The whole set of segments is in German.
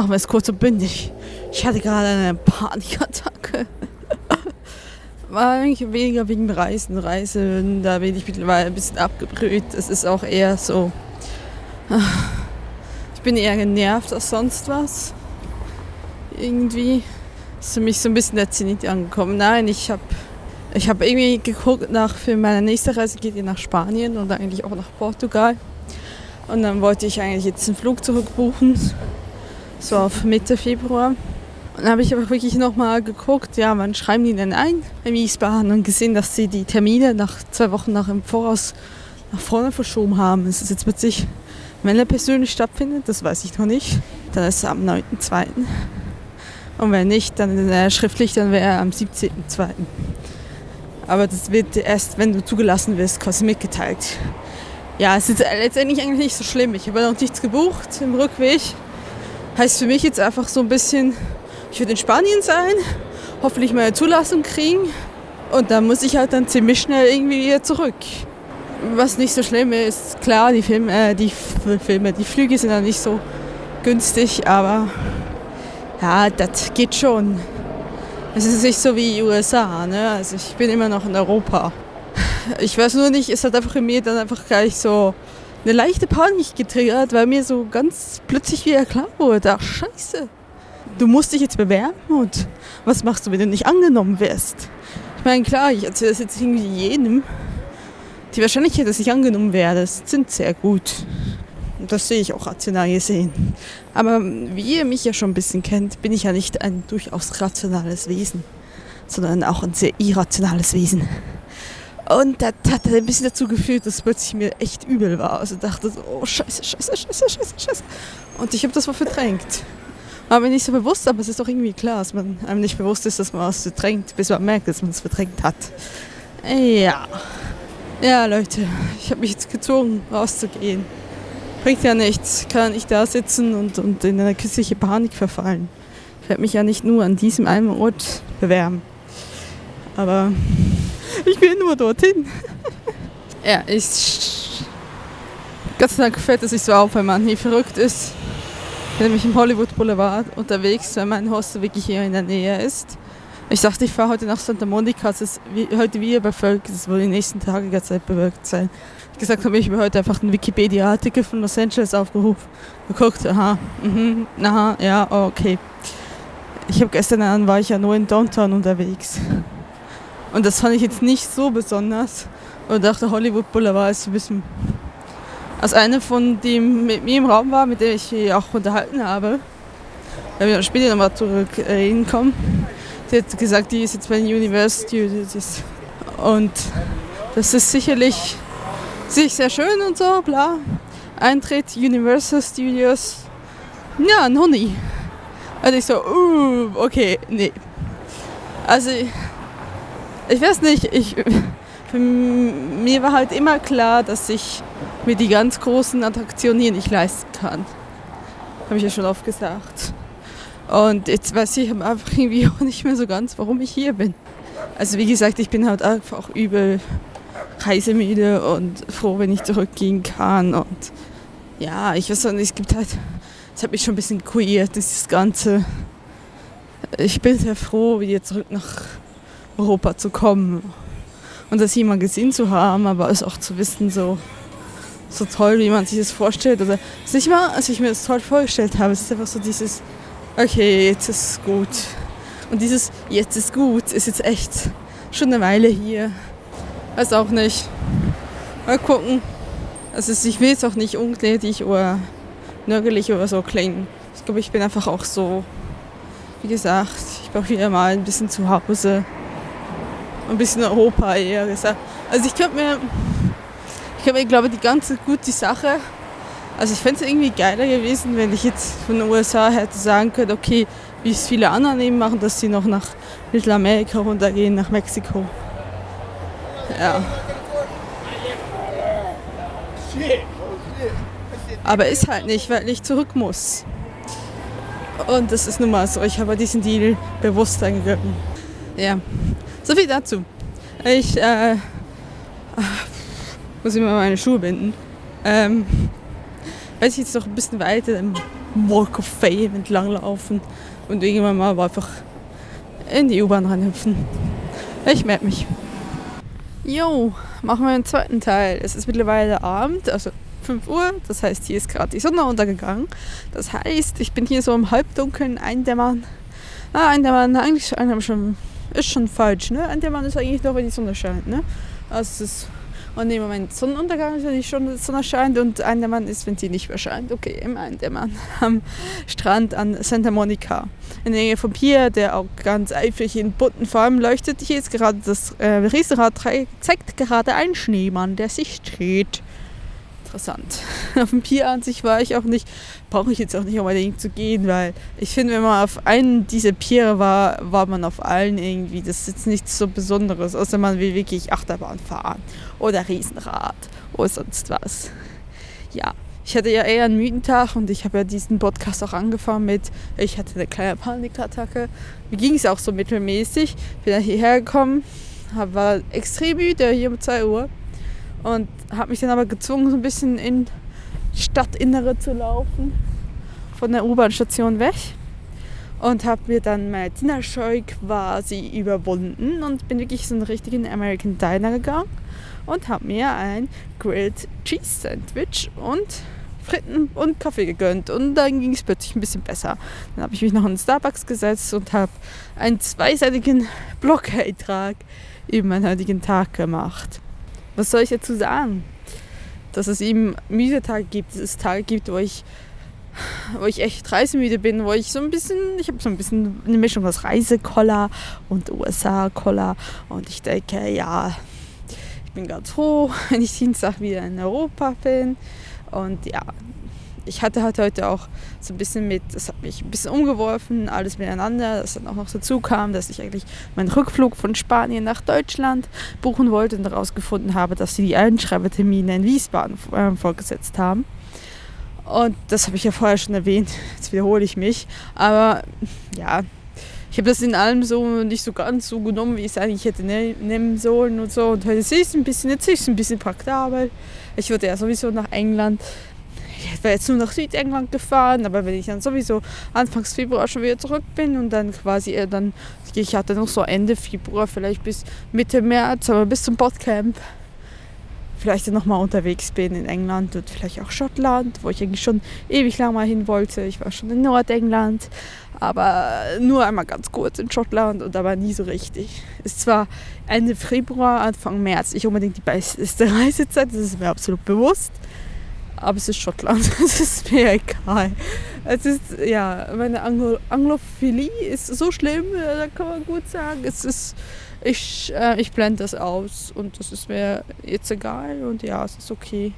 Machen wir es kurz und bündig. Ich hatte gerade eine Panikattacke. War eigentlich weniger wegen Reisen. Reisen, da bin ich mittlerweile ein bisschen abgebrüht. Es ist auch eher so. Ich bin eher genervt als sonst was. Irgendwie ist für mich so ein bisschen der Zenit angekommen. Nein, ich habe ich hab irgendwie geguckt nach, für meine nächste Reise geht ihr nach Spanien und eigentlich auch nach Portugal. Und dann wollte ich eigentlich jetzt einen Flug zurückbuchen so auf Mitte Februar. Und dann habe ich aber wirklich nochmal geguckt, ja, wann schreiben die denn ein im Wiesbaden und gesehen, dass sie die Termine nach zwei Wochen nach im Voraus nach vorne verschoben haben. Es ist jetzt plötzlich, wenn er persönlich stattfindet, das weiß ich noch nicht, dann ist er am 9.2. Und wenn nicht, dann äh, schriftlich, dann wäre er am 17.2. Aber das wird erst, wenn du zugelassen wirst, quasi mitgeteilt. Ja, es ist letztendlich eigentlich nicht so schlimm. Ich habe noch nichts gebucht im Rückweg. Heißt für mich jetzt einfach so ein bisschen, ich würde in Spanien sein, hoffentlich meine Zulassung kriegen und dann muss ich halt dann ziemlich schnell irgendwie wieder zurück. Was nicht so schlimm ist, klar, die Filme, äh, die Filme, die Flüge sind ja nicht so günstig, aber ja, das geht schon. Es ist nicht so wie USA, ne? Also ich bin immer noch in Europa. Ich weiß nur nicht, es hat einfach in mir dann einfach gleich so eine leichte Panik getriggert, weil mir so ganz plötzlich wieder klar wurde, ach scheiße, du musst dich jetzt bewerben und was machst du, wenn du nicht angenommen wirst? Ich meine, klar, ich erzähle das jetzt irgendwie jedem. Die Wahrscheinlichkeit, dass ich angenommen werde, sind sehr gut. Und das sehe ich auch rational gesehen. Aber wie ihr mich ja schon ein bisschen kennt, bin ich ja nicht ein durchaus rationales Wesen, sondern auch ein sehr irrationales Wesen. Und das hat ein bisschen dazu geführt, dass plötzlich mir echt übel war. Also dachte so, oh scheiße, scheiße, scheiße, scheiße, scheiße. Und ich habe das mal verdrängt. War mir nicht so bewusst, aber es ist doch irgendwie klar, dass man einem nicht bewusst ist, dass man was verdrängt, bis man merkt, dass man es verdrängt hat. Ja. Ja, Leute, ich habe mich jetzt gezwungen, rauszugehen. Bringt ja nichts. Kann nicht da sitzen und, und in eine küssliche Panik verfallen. Ich werde mich ja nicht nur an diesem einen Ort bewerben. Aber ich will nur dorthin. ja, ich. Gott sei Dank fällt es sich so auf, wenn man hier verrückt ist. Nämlich im Hollywood Boulevard unterwegs, weil mein Hostel wirklich hier in der Nähe ist. Ich dachte, ich fahre heute nach Santa Monica. Es ist heute wieder bevölkert. Es wird die nächsten Tage die Zeit bewölkt sein. Ich gesagt habe, ich mir heute einfach einen Wikipedia-Artikel von Los Angeles aufgerufen. Geguckt, aha, mhm, aha, ja, okay. Ich habe gestern an, war ich ja nur in Downtown unterwegs. Und das fand ich jetzt nicht so besonders. Und dachte, Hollywood Boulevard ist ein bisschen. Als eine von dem mit mir im Raum war, mit der ich mich auch unterhalten habe, weil wir später nochmal zurück reden kommen, die hat gesagt, die ist jetzt bei den Universal Studios. Und das ist sicherlich sich sehr schön und so, bla. Eintritt Universal Studios. Ja, noch nie. Also ich so, uh, okay, nee. Also ich weiß nicht, ich, für mir war halt immer klar, dass ich mir die ganz großen Attraktionen hier nicht leisten kann. Habe ich ja schon oft gesagt. Und jetzt weiß ich einfach irgendwie auch nicht mehr so ganz, warum ich hier bin. Also wie gesagt, ich bin halt einfach übel reisemüde und froh, wenn ich zurückgehen kann. Und ja, ich weiß nicht, es gibt halt, es hat mich schon ein bisschen queert, dieses Ganze. Ich bin sehr froh, wieder zurück nach Europa zu kommen und das hier mal gesehen zu haben, aber es auch zu wissen, so, so toll, wie man sich das vorstellt. Oder es ist nicht mal, als ich mir das toll vorgestellt habe, es ist einfach so dieses, okay, jetzt ist gut. Und dieses jetzt ist gut ist jetzt echt schon eine Weile hier. Weiß auch nicht. Mal gucken. Also ich will jetzt auch nicht ungnädig oder nörgelig oder so klingen. Ich glaube, ich bin einfach auch so, wie gesagt, ich brauche wieder mal ein bisschen zu Hause ein bisschen Europa eher gesagt. Also ich könnte mir, ich, könnte mir, glaube die ganze gute Sache, also ich fände es irgendwie geiler gewesen, wenn ich jetzt von den USA hätte sagen können, okay, wie es viele andere eben machen, dass sie noch nach Mittelamerika runtergehen, nach Mexiko. Ja. Aber ist halt nicht, weil ich zurück muss. Und das ist nun mal so. Ich habe diesen Deal bewusst eingegangen. Ja. So viel dazu. Ich äh, muss immer meine Schuhe binden. Ähm, weil ich jetzt noch ein bisschen weiter im Walk of Fame entlanglaufen und irgendwann mal einfach in die U-Bahn reinhüpfen. Ich melde mich. Jo, machen wir den zweiten Teil. Es ist mittlerweile Abend, also 5 Uhr. Das heißt, hier ist gerade die Sonne untergegangen. Das heißt, ich bin hier so im Halbdunkeln eindämmern. Ah, eindämmern, eigentlich schon, ist schon falsch. Ne? Eindämmern ist eigentlich nur, wenn die Sonne scheint. Ne? Also es ist und im Moment Sonnenuntergang ist, wenn die Sonne scheint und Eindämmern ist, wenn sie nicht mehr scheint. Okay, im Eindämmern am Strand an Santa Monica. In der Nähe vom Pier, der auch ganz eifrig in bunten Farben leuchtet. Hier ist gerade das äh, Riesenrad zeigt gerade einen Schneemann, der sich dreht interessant. Auf dem Pier an sich war ich auch nicht, brauche ich jetzt auch nicht unbedingt zu gehen, weil ich finde, wenn man auf einen dieser Piere war, war man auf allen irgendwie. Das ist jetzt nichts so Besonderes, außer man will wirklich Achterbahn fahren oder Riesenrad oder sonst was. Ja, ich hatte ja eher einen müden Tag und ich habe ja diesen Podcast auch angefangen mit, ich hatte eine kleine Panikattacke. Mir ging es auch so mittelmäßig. Bin dann hierher gekommen, war extrem müde, hier um 2 Uhr und habe mich dann aber gezwungen, so ein bisschen in Stadtinnere zu laufen, von der U-Bahn-Station weg. Und habe mir dann meine Dinnerscheu quasi überwunden und bin wirklich so einen richtigen American Diner gegangen und habe mir ein Grilled Cheese Sandwich und Fritten und Kaffee gegönnt. Und dann ging es plötzlich ein bisschen besser. Dann habe ich mich noch in Starbucks gesetzt und habe einen zweiseitigen Blog-Eintrag über meinen heutigen Tag gemacht was soll ich dazu sagen? Dass es eben müde Tage gibt, dass es Tage gibt, wo ich, wo ich echt reisemüde bin, wo ich so ein bisschen, ich habe so ein bisschen eine Mischung aus Reisekoller und USA-Koller und ich denke, ja, ich bin ganz froh, wenn ich Dienstag wieder in Europa bin und ja, ich hatte halt heute auch so ein bisschen mit, das hat mich ein bisschen umgeworfen, alles miteinander, dass dann auch noch dazu kam, dass ich eigentlich meinen Rückflug von Spanien nach Deutschland buchen wollte und daraus gefunden habe, dass sie die Einschreibetermine in Wiesbaden äh, vorgesetzt haben. Und das habe ich ja vorher schon erwähnt, jetzt wiederhole ich mich. Aber ja, ich habe das in allem so nicht so ganz so genommen, wie ich es eigentlich hätte ne-, nehmen sollen und so. Und heute ist es ein bisschen, jetzt ist es ein bisschen praktikabel. Ich würde ja sowieso nach England ich wäre jetzt nur nach Südengland gefahren, aber wenn ich dann sowieso Anfangs Februar schon wieder zurück bin und dann quasi äh, dann ich hatte noch so Ende Februar, vielleicht bis Mitte März, aber bis zum Botcamp vielleicht dann nochmal unterwegs bin in England und vielleicht auch Schottland, wo ich eigentlich schon ewig lang mal hin wollte. Ich war schon in Nordengland, aber nur einmal ganz kurz in Schottland und aber nie so richtig. Ist zwar Ende Februar, Anfang März nicht unbedingt die beste Reisezeit, das ist mir absolut bewusst aber es ist Schottland, es ist mir egal. Es ist, ja, meine Anglo Anglophilie ist so schlimm, da kann man gut sagen. Es ist, ich, äh, ich blende das aus und das ist mir jetzt egal und ja, es ist okay.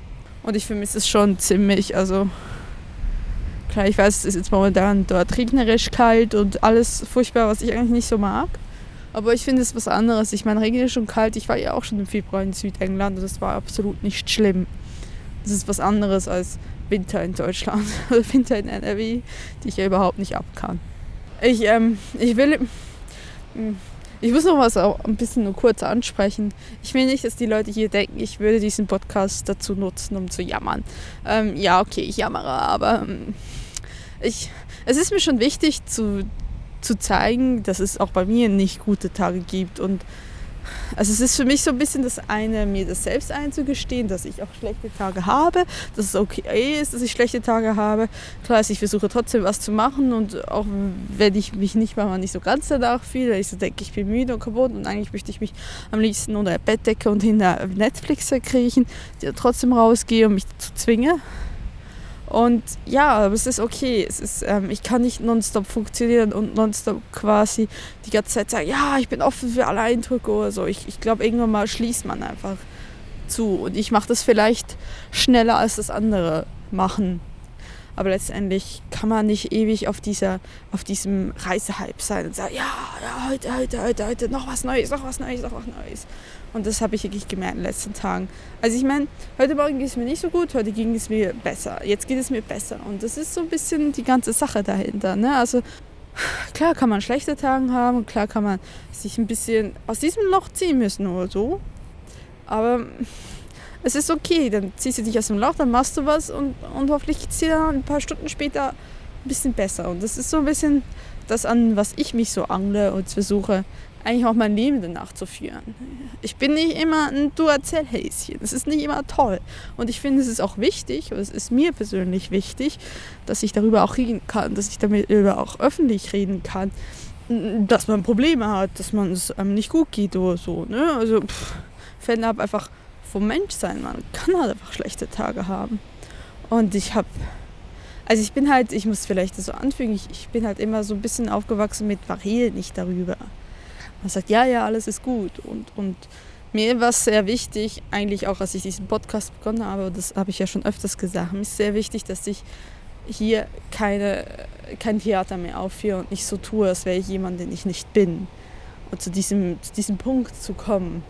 Und ich vermisse es schon ziemlich, also klar, ich weiß, es ist jetzt momentan dort regnerisch, kalt und alles furchtbar, was ich eigentlich nicht so mag. Aber ich finde es was anderes. Ich meine, regnerisch und kalt, ich war ja auch schon im Februar in Südengland und es war absolut nicht schlimm. Das ist was anderes als Winter in Deutschland oder Winter in NRW, die ich ja überhaupt nicht ab kann. Ich, ähm, ich will. Hm, ich muss noch was auch ein bisschen nur kurz ansprechen. Ich will nicht, dass die Leute hier denken, ich würde diesen Podcast dazu nutzen, um zu jammern. Ähm, ja, okay, ich jammere, aber ähm, ich, es ist mir schon wichtig zu, zu zeigen, dass es auch bei mir nicht gute Tage gibt und also es ist für mich so ein bisschen das eine, mir das selbst einzugestehen, dass ich auch schlechte Tage habe, dass es okay ist, dass ich schlechte Tage habe. Klar ist, ich versuche trotzdem was zu machen und auch wenn ich mich nicht mal nicht so ganz danach fühle, ich so denke, ich bin müde und kaputt und eigentlich möchte ich mich am liebsten unter der Bettdecke und hinter Netflix verkriechen, trotzdem rausgehe und mich dazu zwinge, und ja, aber es ist okay. Es ist, ähm, ich kann nicht nonstop funktionieren und nonstop quasi die ganze Zeit sagen, ja, ich bin offen für alle Eindrücke oder so. Ich, ich glaube, irgendwann mal schließt man einfach zu. Und ich mache das vielleicht schneller als das andere machen. Aber letztendlich kann man nicht ewig auf, dieser, auf diesem Reisehype sein und sagen, ja, ja, heute, heute, heute, heute, noch was Neues, noch was Neues, noch was Neues. Und das habe ich wirklich gemerkt in den letzten Tagen. Also ich meine, heute Morgen ging es mir nicht so gut, heute ging es mir besser. Jetzt geht es mir besser. Und das ist so ein bisschen die ganze Sache dahinter. Ne? Also klar kann man schlechte Tage haben, klar kann man sich ein bisschen aus diesem Loch ziehen müssen oder so. Aber es ist okay, dann ziehst du dich aus dem Loch, dann machst du was und, und hoffentlich geht es dir dann ein paar Stunden später ein bisschen besser. Und das ist so ein bisschen das, an was ich mich so angle und versuche, eigentlich auch mein Leben danach zu führen. Ich bin nicht immer ein Du-Erzähl-Häschen. Es ist nicht immer toll. Und ich finde, es ist auch wichtig, und es ist mir persönlich wichtig, dass ich darüber auch reden kann, dass ich darüber auch öffentlich reden kann, dass man Probleme hat, dass man es einem nicht gut geht oder so. Ne? Also, pff, fällt ab einfach vom Menschsein. Man kann halt einfach schlechte Tage haben. Und ich habe also ich bin halt, ich muss vielleicht das so anfügen, ich, ich bin halt immer so ein bisschen aufgewachsen mit Varel nicht darüber. Man sagt, ja, ja, alles ist gut. Und, und mir war es sehr wichtig, eigentlich auch als ich diesen Podcast begonnen habe, das habe ich ja schon öfters gesagt, mir ist sehr wichtig, dass ich hier keine, kein Theater mehr aufführe und nicht so tue, als wäre ich jemand, den ich nicht bin. Und zu diesem, zu diesem Punkt zu kommen.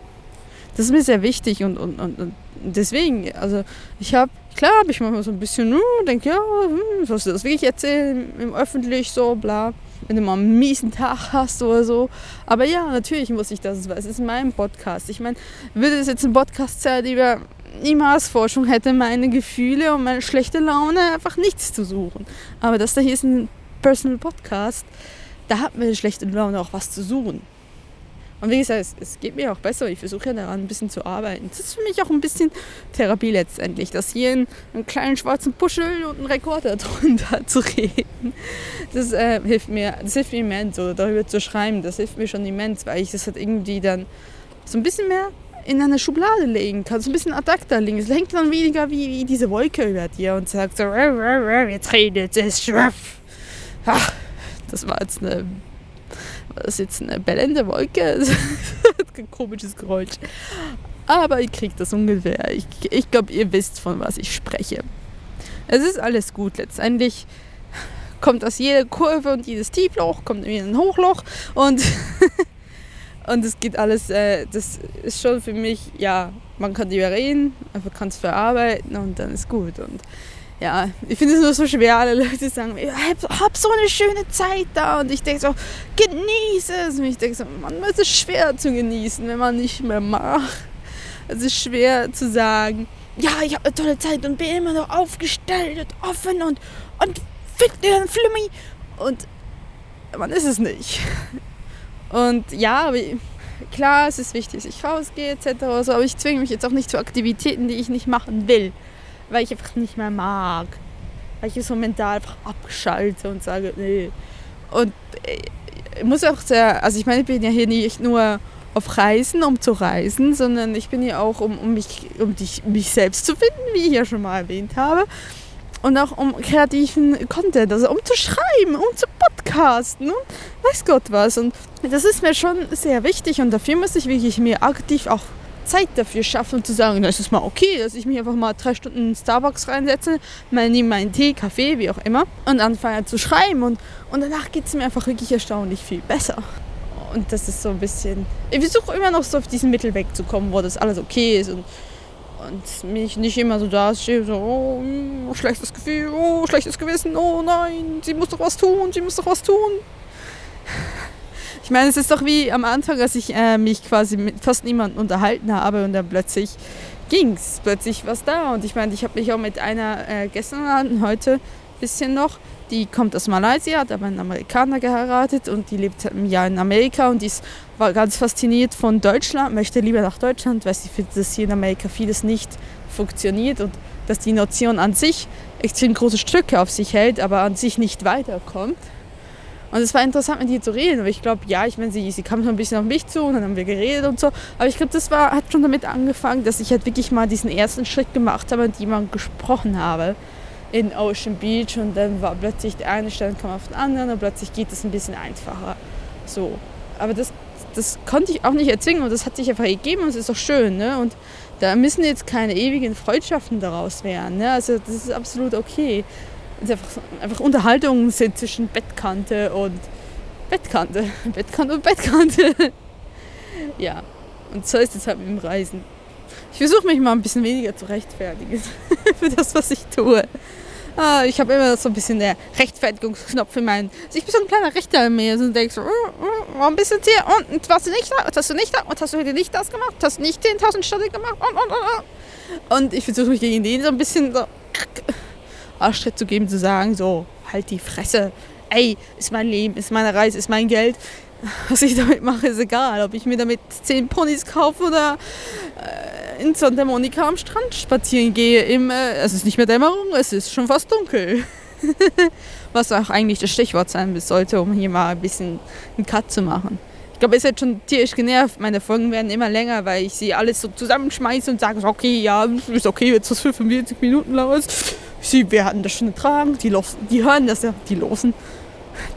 Das ist mir sehr wichtig und, und, und, und deswegen, also ich habe, klar habe ich manchmal so ein bisschen, hm, denke, ja, hm, sollst du das wirklich erzählen, im öffentlich, so, bla wenn du mal einen miesen Tag hast oder so. Aber ja, natürlich muss ich das, weil es ist mein Podcast. Ich meine, würde es jetzt ein Podcast sein, über die Marsforschung hätte meine Gefühle und meine schlechte Laune einfach nichts zu suchen. Aber das da hier ist ein Personal Podcast, da hat meine schlechte Laune auch was zu suchen. Und wie gesagt, es, es geht mir auch besser. Ich versuche ja daran ein bisschen zu arbeiten. Das ist für mich auch ein bisschen Therapie letztendlich, dass hier in einen kleinen schwarzen Puschel und ein Rekorder drunter zu reden. Das äh, hilft mir, das hilft mir immens, oder darüber zu schreiben. Das hilft mir schon immens, weil ich das halt irgendwie dann so ein bisschen mehr in eine Schublade legen kann, so ein bisschen ad acta legen. Es hängt dann weniger wie, wie diese Wolke über dir und sagt so, jetzt redet es. Ach, das war jetzt eine das ist jetzt eine bellende Wolke. ein komisches Geräusch. Aber ihr kriegt das ungefähr. Ich, ich glaube, ihr wisst, von was ich spreche. Es ist alles gut. Letztendlich kommt aus jeder Kurve und jedes Tiefloch kommt wieder ein Hochloch. Und, und es geht alles, äh, das ist schon für mich, ja, man kann drüber reden, man kann es verarbeiten und dann ist gut. Und ja, ich finde es nur so schwer, alle Leute sagen, ich hab, hab so eine schöne Zeit da und ich denke so, genieße es. Und ich denke so, man, es ist schwer zu genießen, wenn man nicht mehr macht. Es ist schwer zu sagen, ja, ich habe eine tolle Zeit und bin immer noch aufgestellt und offen und, und fit und flummi. Und man ist es nicht. Und ja, klar, es ist wichtig, dass ich rausgehe etc. aber ich zwinge mich jetzt auch nicht zu Aktivitäten, die ich nicht machen will weil ich einfach nicht mehr mag. Weil ich so mental einfach abschalte und sage, nee. Und äh, ich muss auch sehr, also ich meine, ich bin ja hier nicht nur auf Reisen, um zu reisen, sondern ich bin hier auch, um, um, mich, um dich, mich selbst zu finden, wie ich ja schon mal erwähnt habe. Und auch um kreativen Content, also um zu schreiben, um zu podcasten und weiß Gott was. Und das ist mir schon sehr wichtig und dafür muss ich wirklich mir aktiv auch Zeit dafür schaffen, zu sagen, das ist mal okay, dass ich mich einfach mal drei Stunden in Starbucks reinsetze, mal nehme meinen Tee, Kaffee, wie auch immer, und anfange zu schreiben. Und, und danach geht es mir einfach wirklich erstaunlich viel besser. Und das ist so ein bisschen. Ich versuche immer noch so auf diesen Mittelweg zu kommen, wo das alles okay ist und, und mich nicht immer so da stehe, so, oh, schlechtes Gefühl, oh, schlechtes Gewissen, oh nein, sie muss doch was tun, sie muss doch was tun. Ich meine, es ist doch wie am Anfang, als ich äh, mich quasi mit fast niemandem unterhalten habe und dann plötzlich ging es, plötzlich was da. Und ich meine, ich habe mich auch mit einer äh, gestern und heute ein bisschen noch, die kommt aus Malaysia, hat aber einen Amerikaner geheiratet und die lebt ein Jahr in Amerika und die ist, war ganz fasziniert von Deutschland, möchte lieber nach Deutschland, weil sie findet, dass hier in Amerika vieles nicht funktioniert und dass die Nation an sich extrem große Stücke auf sich hält, aber an sich nicht weiterkommt. Und es war interessant, mit ihr zu reden. Aber ich glaube, ja, ich meine, sie, sie kam so ein bisschen auf mich zu und dann haben wir geredet und so. Aber ich glaube, das war, hat schon damit angefangen, dass ich halt wirklich mal diesen ersten Schritt gemacht habe und jemandem gesprochen habe in Ocean Beach. Und dann war plötzlich der eine Stelle kam auf den anderen und plötzlich geht es ein bisschen einfacher. So. Aber das, das konnte ich auch nicht erzwingen und das hat sich einfach gegeben und es ist auch schön. Ne? Und da müssen jetzt keine ewigen Freundschaften daraus werden. Ne? Also das ist absolut okay einfach, einfach Unterhaltungen sind zwischen Bettkante und Bettkante. Bettkante und Bettkante. ja, und so ist es halt mit dem Reisen. Ich versuche mich mal ein bisschen weniger zu rechtfertigen für das, was ich tue. Ah, ich habe immer so ein bisschen der Rechtfertigungsknopf in meinen. Also ich bin so ein kleiner Rechter in mir. Und denkst so, oh, warum bist du jetzt hier? Und, und warst du nicht da? Und hast du nicht da? Und hast du heute nicht das gemacht? Hast du nicht 10.000 Stunden gemacht? Und, und, und, und. und ich versuche mich gegen den so ein bisschen so Arschtritt zu geben, zu sagen, so, halt die Fresse. Ey, ist mein Leben, ist meine Reise, ist mein Geld. Was ich damit mache, ist egal. Ob ich mir damit zehn Ponys kaufe oder äh, in Santa Monica am Strand spazieren gehe. Im, äh, es ist nicht mehr Dämmerung, es ist schon fast dunkel. Was auch eigentlich das Stichwort sein sollte, um hier mal ein bisschen einen Cut zu machen. Ich glaube, ist jetzt schon tierisch genervt. Meine Folgen werden immer länger, weil ich sie alles so zusammenschmeiße und sage, okay, ja, ist okay, jetzt das 45 Minuten lang ist. Sie werden das schon ertragen. Die, los, die hören das ja, die losen.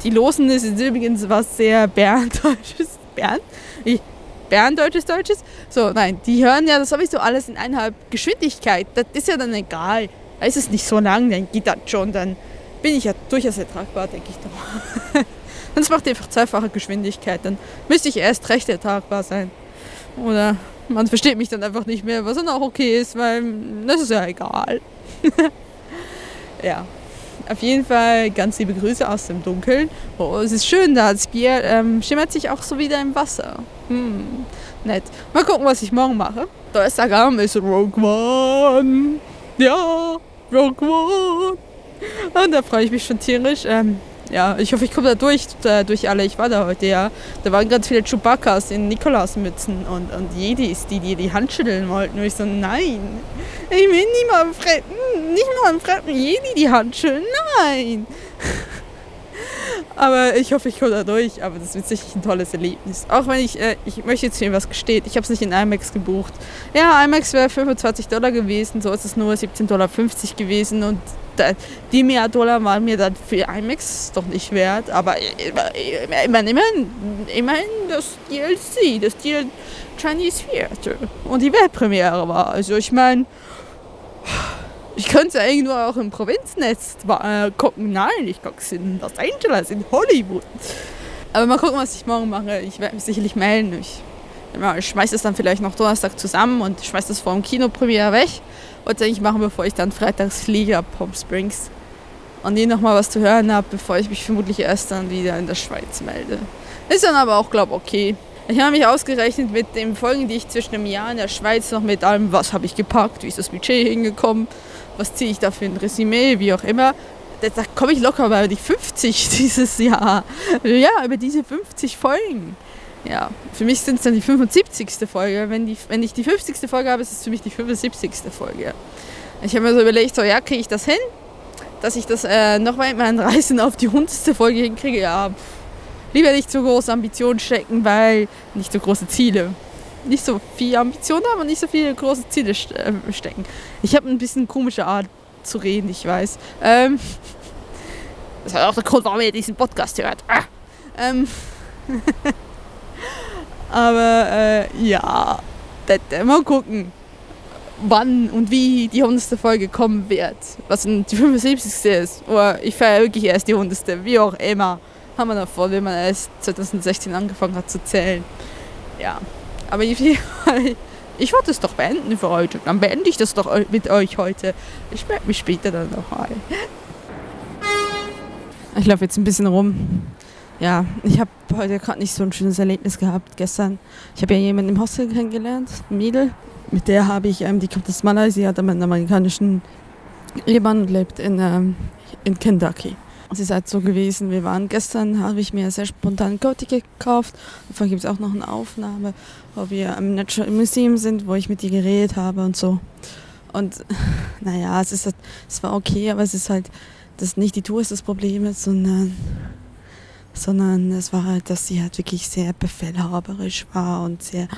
Die losen ist übrigens was sehr Berndeutsches. Bernd? Ich, Berndeutsches Deutsches? So, nein, die hören ja das sowieso alles in eineinhalb Geschwindigkeit. Das ist ja dann egal. Da ist es nicht so lang, dann geht das schon, dann bin ich ja durchaus ertragbar, denke ich doch. Sonst macht ihr einfach zweifache Geschwindigkeit, dann müsste ich erst recht ertragbar sein. Oder man versteht mich dann einfach nicht mehr, was dann auch okay ist, weil das ist ja egal. ja, auf jeden Fall ganz liebe Grüße aus dem Dunkeln. Oh, es ist schön da. Das Bier ähm, schimmert sich auch so wieder im Wasser. Hm, nett. Mal gucken, was ich morgen mache. Donnerstagabend ist Rogue One. Ja, Rogue One. Und da freue ich mich schon tierisch. Ähm, ja, ich hoffe, ich komme da durch, äh, durch alle. Ich war da heute, ja. Da waren ganz viele Chewbacca's in Nikolausmützen und, und Jedis, die dir die Hand schütteln wollten. Und ich so, nein, ich will nicht mal einem fremden Jedi die Hand schütteln, nein. Aber ich hoffe, ich komme da durch. Aber das wird sicher ein tolles Erlebnis. Auch wenn ich, äh, ich möchte jetzt hier was gesteht. Ich habe es nicht in IMAX gebucht. Ja, IMAX wäre 25 Dollar gewesen. So ist es nur 17,50 Dollar gewesen. Und die mehr Dollar waren mir dann für IMAX doch nicht wert. Aber immerhin, immerhin, immerhin das DLC, das DLC Chinese Theater. Und die Weltpremiere war. Also ich meine, ich könnte eigentlich nur auch im Provinznetz äh, gucken. Nein, ich gucke es in Los Angeles, in Hollywood. Aber mal gucken, was ich morgen mache. Ich werde mich sicherlich melden. Ich, schmeiße es dann vielleicht noch Donnerstag zusammen und schmeiße das vor dem Kinopremiere weg wollte es eigentlich machen, bevor ich dann freitags fliege ab Palm Springs. Und nie nochmal was zu hören habe, bevor ich mich vermutlich erst dann wieder in der Schweiz melde. Ist dann aber auch, glaube ich, okay. Ich habe mich ausgerechnet mit den Folgen, die ich zwischen einem Jahr in der Schweiz noch mit allem, was habe ich gepackt, wie ist das Budget hingekommen, was ziehe ich da für ein Resümee, wie auch immer. Da, da komme ich locker über die 50 dieses Jahr. Ja, über diese 50 Folgen ja, für mich sind es dann die 75. Folge. Wenn, die, wenn ich die 50. Folge habe, ist es für mich die 75. Folge. Ich habe mir so überlegt, so ja, kriege ich das hin? Dass ich das äh, noch bei meinen Reisen auf die 100. Folge hinkriege, ja, lieber nicht so große Ambitionen stecken, weil nicht so große Ziele. Nicht so viel Ambitionen haben und nicht so viele große Ziele äh, stecken. Ich habe ein bisschen komische Art zu reden, ich weiß. Ähm, das ist auch der Grund, warum ihr diesen Podcast hört. Ah. Ähm, Aber äh, ja, das, mal gucken, wann und wie die 100. Folge kommen wird. Was die 75. ist. Oder ich feiere wirklich erst die 100. Wie auch immer. Haben wir noch vor, wenn man erst 2016 angefangen hat zu zählen. Ja, aber ich, ich wollte es doch beenden für heute. Dann beende ich das doch mit euch heute. Ich melde mich später dann nochmal. Ich laufe jetzt ein bisschen rum ja, ich habe heute gerade nicht so ein schönes Erlebnis gehabt gestern. Ich habe ja jemanden im Hostel kennengelernt, ein Mädel. Mit der habe ich, ähm, die kommt aus Malaysia, hat einen amerikanischen Ehemann und lebt in, ähm, in Kentucky. Es ist halt so gewesen, wir waren gestern, habe ich mir sehr spontan Go-Ticket gekauft. Davon gibt es auch noch eine Aufnahme, wo wir im Natural Museum sind, wo ich mit ihr geredet habe und so. Und naja, es, ist, halt, es war okay, aber es ist halt, dass nicht die Tour ist das Problem, sondern sondern es war halt, dass sie halt wirklich sehr befehlhaberisch war und sehr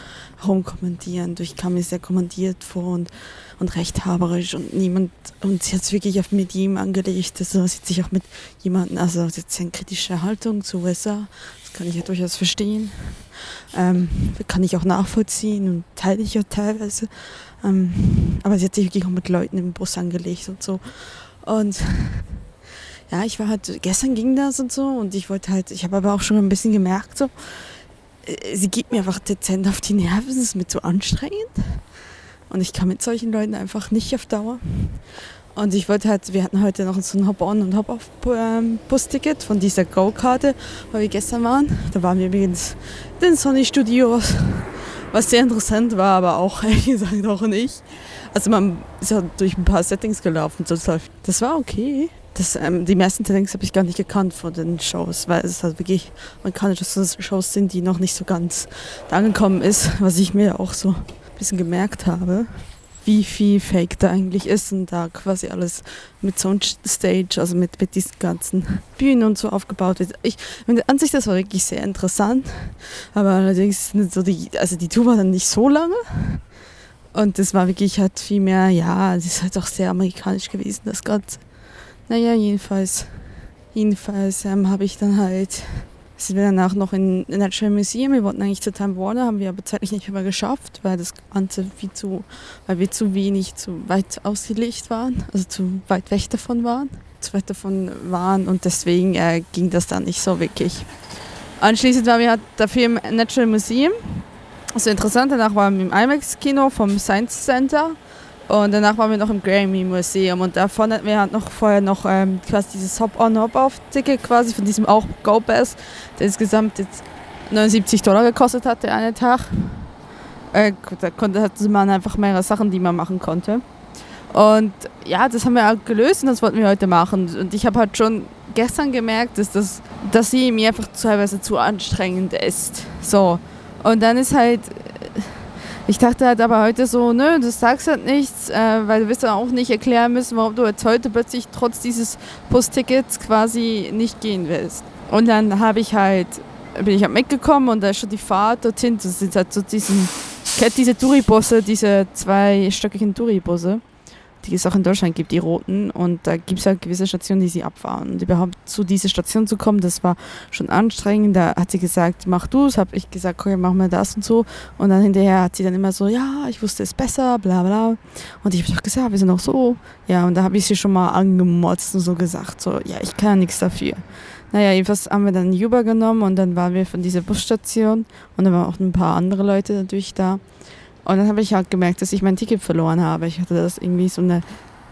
rumkommandierend. Ich kam mir sehr kommandiert vor und, und rechthaberisch und niemand, und sie hat es wirklich auf mit ihm angelegt, also sie hat sich auch mit jemandem, also sie hat eine kritische Haltung zu USA, das kann ich ja durchaus verstehen, ähm, kann ich auch nachvollziehen und teile ich ja teilweise, ähm, aber sie hat sich wirklich auch mit Leuten im Bus angelegt und so. Und ja, ich war halt, gestern ging das und so und ich wollte halt, ich habe aber auch schon ein bisschen gemerkt, so, äh, sie geht mir einfach dezent auf die Nerven, es ist mir zu anstrengend. Und ich kann mit solchen Leuten einfach nicht auf Dauer. Und ich wollte halt, wir hatten heute noch so ein Hop-on und Hop-off-Bus-Ticket von dieser Go-Karte, wo wir gestern waren. Da waren wir übrigens in den Sony Studios, was sehr interessant war, aber auch ehrlich gesagt auch nicht. Also man ist ja durch ein paar Settings gelaufen. Das war okay. Das, ähm, die meisten Settings habe ich gar nicht gekannt von den Shows, weil es halt wirklich amerikanische Shows sind, die noch nicht so ganz angekommen ist, was ich mir auch so bisschen gemerkt habe wie viel Fake da eigentlich ist und da quasi alles mit Soundstage, also mit, mit diesen ganzen Bühnen und so aufgebaut wird. Ich, an sich, das war wirklich sehr interessant, aber allerdings so die, also die Tour war dann nicht so lange und das war wirklich halt viel mehr, ja, es ist halt auch sehr amerikanisch gewesen, das Ganze. Naja, jedenfalls, jedenfalls ähm, habe ich dann halt sind wir danach noch in, Natural Museum. Wir wollten eigentlich zu Time Warner, haben wir aber zeitlich nicht mehr geschafft, weil das Ganze viel zu, weil wir zu wenig, zu weit ausgelegt waren, also zu weit weg davon waren, zu weit davon waren und deswegen äh, ging das dann nicht so wirklich. Anschließend waren wir halt dafür im Natural Museum. Also interessant, danach waren wir im IMAX-Kino vom Science Center und danach waren wir noch im Grammy Museum und davon hatten wir halt noch vorher noch ähm, quasi dieses Hop-on-Hop-off-Ticket quasi von diesem auch Go Pass, der insgesamt jetzt 79 Dollar gekostet hat, der eine Tag. Äh, da konnte, hatte man einfach mehrere Sachen, die man machen konnte. Und ja, das haben wir auch gelöst und das wollten wir heute machen. Und ich habe halt schon gestern gemerkt, dass, das, dass sie mir einfach teilweise zu anstrengend ist. So. Und dann ist halt ich dachte halt aber heute so, nö, du sagst halt nichts, äh, weil du wirst dann auch nicht erklären müssen, warum du jetzt heute plötzlich trotz dieses Bustickets quasi nicht gehen willst. Und dann habe ich halt, bin ich halt mitgekommen und da ist schon die Fahrt dorthin, das sind halt so diesen, kennt diese Touribusse, diese zweistöckigen Touribusse die es auch in Deutschland gibt, die roten. Und da gibt es halt gewisse Stationen, die sie abfahren. Und überhaupt zu dieser Station zu kommen, das war schon anstrengend. Da hat sie gesagt, mach du es. Habe ich gesagt, okay, mach mal das und so. Und dann hinterher hat sie dann immer so, ja, ich wusste es besser, bla bla. Und ich habe doch gesagt, wir sind auch so. Ja, und da habe ich sie schon mal angemotzt und so gesagt, so, ja, ich kann ja nichts dafür. Naja, jedenfalls haben wir dann Uber genommen und dann waren wir von dieser Busstation und dann waren auch ein paar andere Leute natürlich da. Und dann habe ich halt gemerkt, dass ich mein Ticket verloren habe. Ich hatte das irgendwie so eine,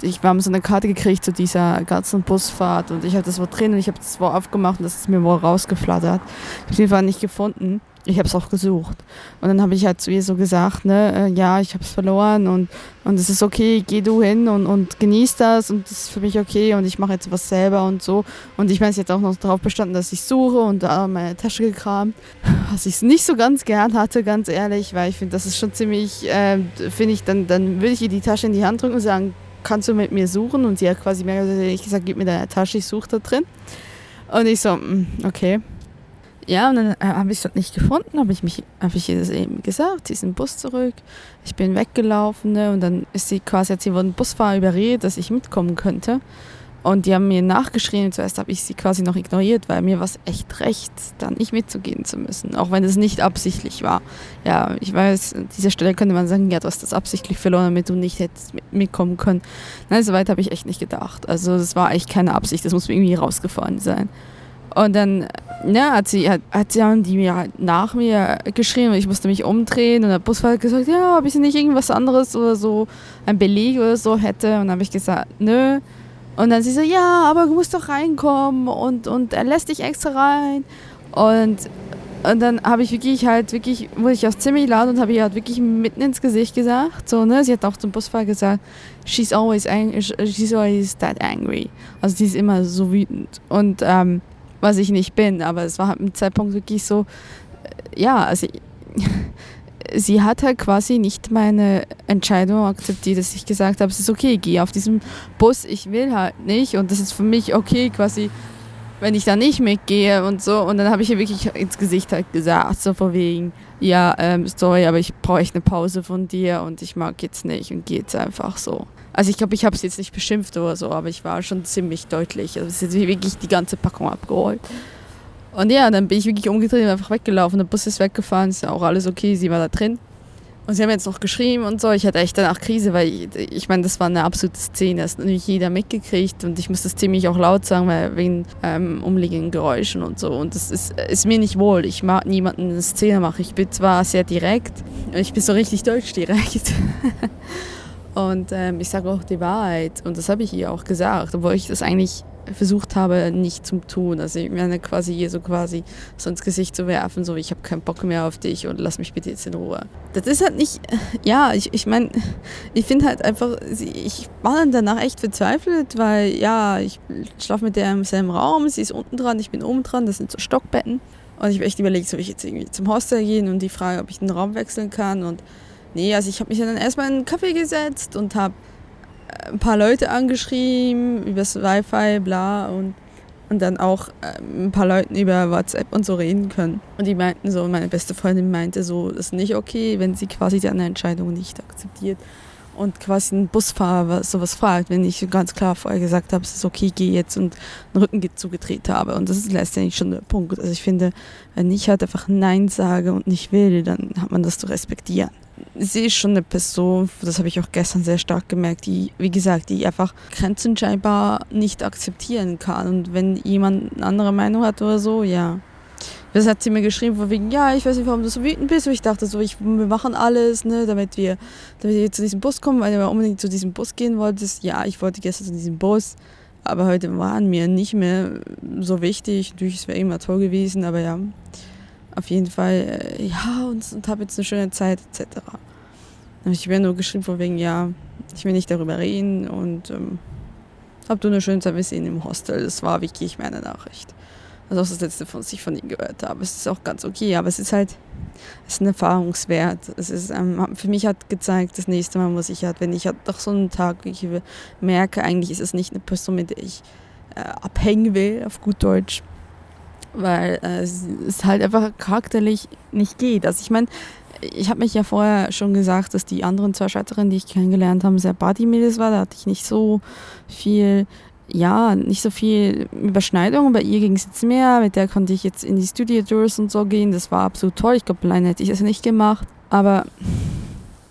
ich war so eine Karte gekriegt zu dieser ganzen Busfahrt und ich hatte das Wort drin und ich habe das Wort aufgemacht und das ist mir wohl rausgeflattert. Ich habe es einfach nicht gefunden ich habe es auch gesucht. Und dann habe ich halt zu ihr so gesagt, ne, äh, ja, ich habe es verloren und, und es ist okay, geh du hin und, und genieß das und das ist für mich okay und ich mache jetzt was selber und so. Und ich meine, sie hat auch noch darauf bestanden, dass ich suche und da meine Tasche gekramt, was ich nicht so ganz gern hatte, ganz ehrlich, weil ich finde, das ist schon ziemlich, äh, finde ich, dann, dann würde ich ihr die Tasche in die Hand drücken und sagen, kannst du mit mir suchen? Und sie hat quasi mehr gesagt, gib mir deine Tasche, ich suche da drin. Und ich so, mm, okay. Ja, und dann äh, habe ich es halt nicht gefunden, habe ich mich, habe ich ihr das eben gesagt, diesen Bus zurück. Ich bin weggelaufen ne, und dann ist sie quasi, hat sie wohl den Busfahrer überredet, dass ich mitkommen könnte. Und die haben mir nachgeschrien. Zuerst habe ich sie quasi noch ignoriert, weil mir war es echt recht, dann nicht mitzugehen zu müssen. Auch wenn es nicht absichtlich war. Ja, ich weiß, an dieser Stelle könnte man sagen, ja, du hast das absichtlich verloren, damit du nicht hättest mitkommen können. Nein, so weit habe ich echt nicht gedacht. Also das war echt keine Absicht, das muss mir irgendwie rausgefahren sein. Und dann ja, hat sie, hat, hat sie haben die mir halt nach mir geschrieben und ich musste mich umdrehen und der Busfahrer hat gesagt, ja, ob ich nicht irgendwas anderes oder so, ein Beleg oder so hätte. Und dann habe ich gesagt, nö. Und dann sie so, ja, aber du musst doch reinkommen und, und er lässt dich extra rein. Und, und dann habe ich wirklich halt, wirklich, wurde ich auch ziemlich laut und habe ihr halt wirklich mitten ins Gesicht gesagt, so, ne, sie hat auch zum Busfahrer gesagt, she's always, angry, she's always that angry. Also sie ist immer so wütend. Und, ähm, was ich nicht bin. Aber es war halt im Zeitpunkt wirklich so, äh, ja, also sie hat halt quasi nicht meine Entscheidung akzeptiert, dass ich gesagt habe, es ist okay, geh auf diesen Bus, ich will halt nicht und das ist für mich okay, quasi, wenn ich da nicht mitgehe und so. Und dann habe ich ihr wirklich ins Gesicht halt gesagt, so von wegen, ja, ähm, sorry, aber ich brauche eine Pause von dir und ich mag jetzt nicht und geht's einfach so. Also ich glaube, ich habe es jetzt nicht beschimpft oder so, aber ich war schon ziemlich deutlich. Also es ist wirklich die ganze Packung abgeholt. Und ja, dann bin ich wirklich umgedreht und einfach weggelaufen. Der Bus ist weggefahren, ist ja auch alles okay, sie war da drin. Und sie haben jetzt noch geschrieben und so. Ich hatte echt danach Krise, weil ich, ich meine, das war eine absolute Szene. Das hat natürlich jeder mitgekriegt und ich muss das ziemlich auch laut sagen, weil wegen ähm, umliegenden Geräuschen und so. Und das ist, ist mir nicht wohl. Ich mag niemanden eine Szene machen. Ich bin zwar sehr direkt, ich bin so richtig deutsch direkt. Und ähm, ich sage auch die Wahrheit. Und das habe ich ihr auch gesagt, obwohl ich das eigentlich versucht habe, nicht zu tun. Also ich meine quasi ihr so quasi so ins Gesicht zu werfen, so ich habe keinen Bock mehr auf dich und lass mich bitte jetzt in Ruhe. Das ist halt nicht, ja, ich, ich meine, ich finde halt einfach, ich war dann danach echt verzweifelt, weil ja, ich schlafe mit der im selben Raum, sie ist unten dran, ich bin oben dran, das sind so Stockbetten. Und ich habe echt überlegt, soll ich jetzt irgendwie zum Hostel gehen und die Frage, ob ich den Raum wechseln kann und nee, also ich habe mich dann erstmal in einen Kaffee gesetzt und habe ein paar Leute angeschrieben übers Wi-Fi, bla und, und dann auch ähm, ein paar Leuten über WhatsApp und so reden können. Und die meinten so, meine beste Freundin meinte so, das ist nicht okay, wenn sie quasi deine Entscheidung nicht akzeptiert und quasi ein Busfahrer sowas fragt, wenn ich ganz klar vorher gesagt habe, es ist okay, geh jetzt und den Rücken zugedreht habe. Und das ist letztendlich schon der Punkt. Also ich finde, wenn ich halt einfach Nein sage und nicht will, dann hat man das zu respektieren sie ist schon eine Person, das habe ich auch gestern sehr stark gemerkt, die, wie gesagt, die einfach Grenzen scheinbar nicht akzeptieren kann. Und wenn jemand eine andere Meinung hat oder so, ja. Das hat sie mir geschrieben, von wegen, ja, ich weiß nicht, warum du so wütend bist. Und ich dachte so, ich, wir machen alles, ne, damit wir, damit wir zu diesem Bus kommen, weil du unbedingt zu diesem Bus gehen wolltest. Ja, ich wollte gestern zu diesem Bus, aber heute waren mir nicht mehr so wichtig. Natürlich, es wäre immer toll gewesen, aber ja auf jeden Fall, äh, ja, und, und habe jetzt eine schöne Zeit, etc. Und ich habe nur geschrieben, von wegen, ja, ich will nicht darüber reden und ähm, hab du eine schöne Zeit, wir sehen im Hostel. Das war wirklich meine Nachricht. Also das letzte, was ich von ihm gehört habe. Es ist auch ganz okay, aber es ist halt, es ist ein Erfahrungswert. Es ist, ähm, für mich hat gezeigt, das nächste Mal muss ich halt, wenn ich halt doch so einen Tag merke, eigentlich ist es nicht eine Person, mit der ich äh, abhängen will, auf gut Deutsch, weil äh, es halt einfach charakterlich nicht geht. Also ich meine, ich habe mich ja vorher schon gesagt, dass die anderen zwei Schweizerinnen, die ich kennengelernt habe, sehr Bodymädels war. Da hatte ich nicht so viel, ja, nicht so viel Überschneidung. Bei ihr ging es jetzt mehr. Mit der konnte ich jetzt in die Studio Tours und so gehen. Das war absolut toll. Ich glaube, alleine hätte ich das nicht gemacht. Aber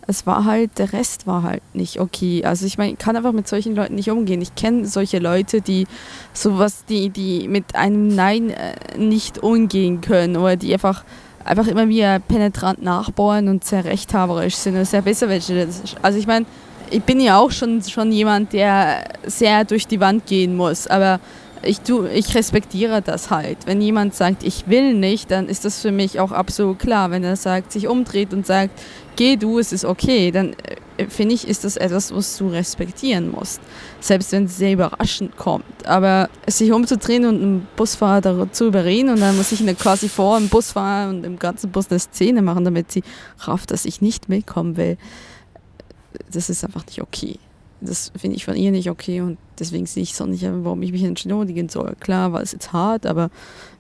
es war halt, der Rest war halt nicht okay. Also ich meine, ich kann einfach mit solchen Leuten nicht umgehen. Ich kenne solche Leute, die sowas, die, die mit einem Nein äh, nicht umgehen können oder die einfach, einfach immer wieder penetrant nachbohren und sehr rechthaberisch sind oder sehr besser welche. Also ich meine, ich bin ja auch schon, schon jemand, der sehr durch die Wand gehen muss, aber ich, tu, ich respektiere das halt. Wenn jemand sagt, ich will nicht, dann ist das für mich auch absolut klar. Wenn er sagt, sich umdreht und sagt, geh du, es ist okay, dann äh, finde ich, ist das etwas, was du respektieren musst. Selbst wenn es sehr überraschend kommt. Aber sich umzudrehen und einen Busfahrer dazu überreden und dann muss ich quasi vor dem Busfahrer und im ganzen Bus eine Szene machen, damit sie rafft, dass ich nicht mitkommen will, das ist einfach nicht okay. Das finde ich von ihr nicht okay und deswegen sehe ich so nicht, warum ich mich entschuldigen soll. Klar war es jetzt hart, aber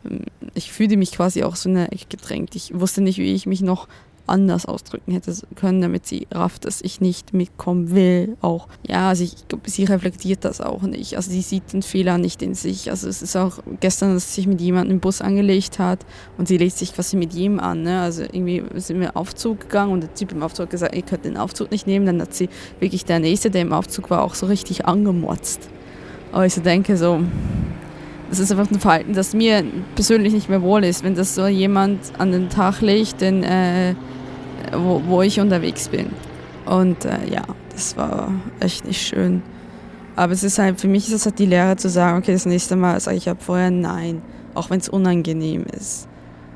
ähm, ich fühlte mich quasi auch so in der Ecke gedrängt. Ich wusste nicht, wie ich mich noch anders ausdrücken hätte können, damit sie rafft, dass ich nicht mitkommen will. Auch ja, also ich glaube, sie reflektiert das auch nicht. Also sie sieht den Fehler nicht in sich. Also es ist auch gestern, dass sie sich mit jemandem im Bus angelegt hat und sie legt sich quasi mit jedem an. Ne? Also irgendwie sind wir Aufzug gegangen und der Typ im Aufzug hat gesagt, ich könnte den Aufzug nicht nehmen. Dann hat sie wirklich der Nächste, der im Aufzug war, auch so richtig angemotzt. Aber ich so denke so, das ist einfach ein Verhalten, das mir persönlich nicht mehr wohl ist. Wenn das so jemand an den Tag legt, den äh, wo, wo ich unterwegs bin. Und äh, ja, das war echt nicht schön. Aber es ist halt, für mich ist es halt die Lehre zu sagen, okay, das nächste Mal sage ich ab vorher nein, auch wenn es unangenehm ist.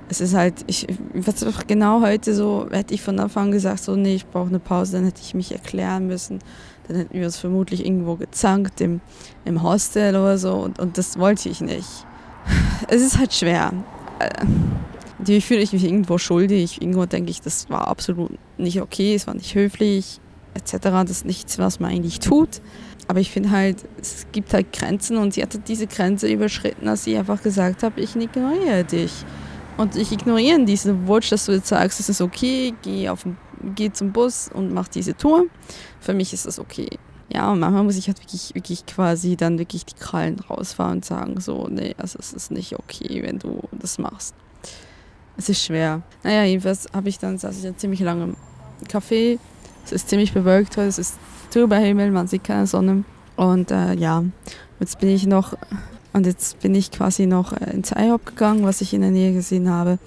Es ist halt, ich, ich genau heute so, hätte ich von Anfang an gesagt, so, nee, ich brauche eine Pause, dann hätte ich mich erklären müssen. Dann hätten wir uns vermutlich irgendwo gezankt im, im Hostel oder so und, und das wollte ich nicht. Es ist halt schwer. Natürlich fühle ich mich irgendwo schuldig. Irgendwo denke ich, das war absolut nicht okay, es war nicht höflich, etc. Das ist nichts, was man eigentlich tut. Aber ich finde halt, es gibt halt Grenzen und sie hatte diese Grenze überschritten, als sie einfach gesagt hat, ich ignoriere dich. Und ich ignoriere diesen Wunsch, dass du jetzt sagst, es ist okay, geh, auf, geh zum Bus und mach diese Tour. Für mich ist das okay. Ja, und manchmal muss ich halt wirklich, wirklich quasi dann wirklich die Krallen rausfahren und sagen, so, nee, also es ist nicht okay, wenn du das machst. Es ist schwer. Naja, jedenfalls habe ich dann, saß ich dann ziemlich lange im Café. Es ist ziemlich bewölkt heute, es ist trüber Himmel, man sieht keine Sonne. Und äh, ja, jetzt bin ich noch, und jetzt bin ich quasi noch äh, ins IHOP gegangen, was ich in der Nähe gesehen habe.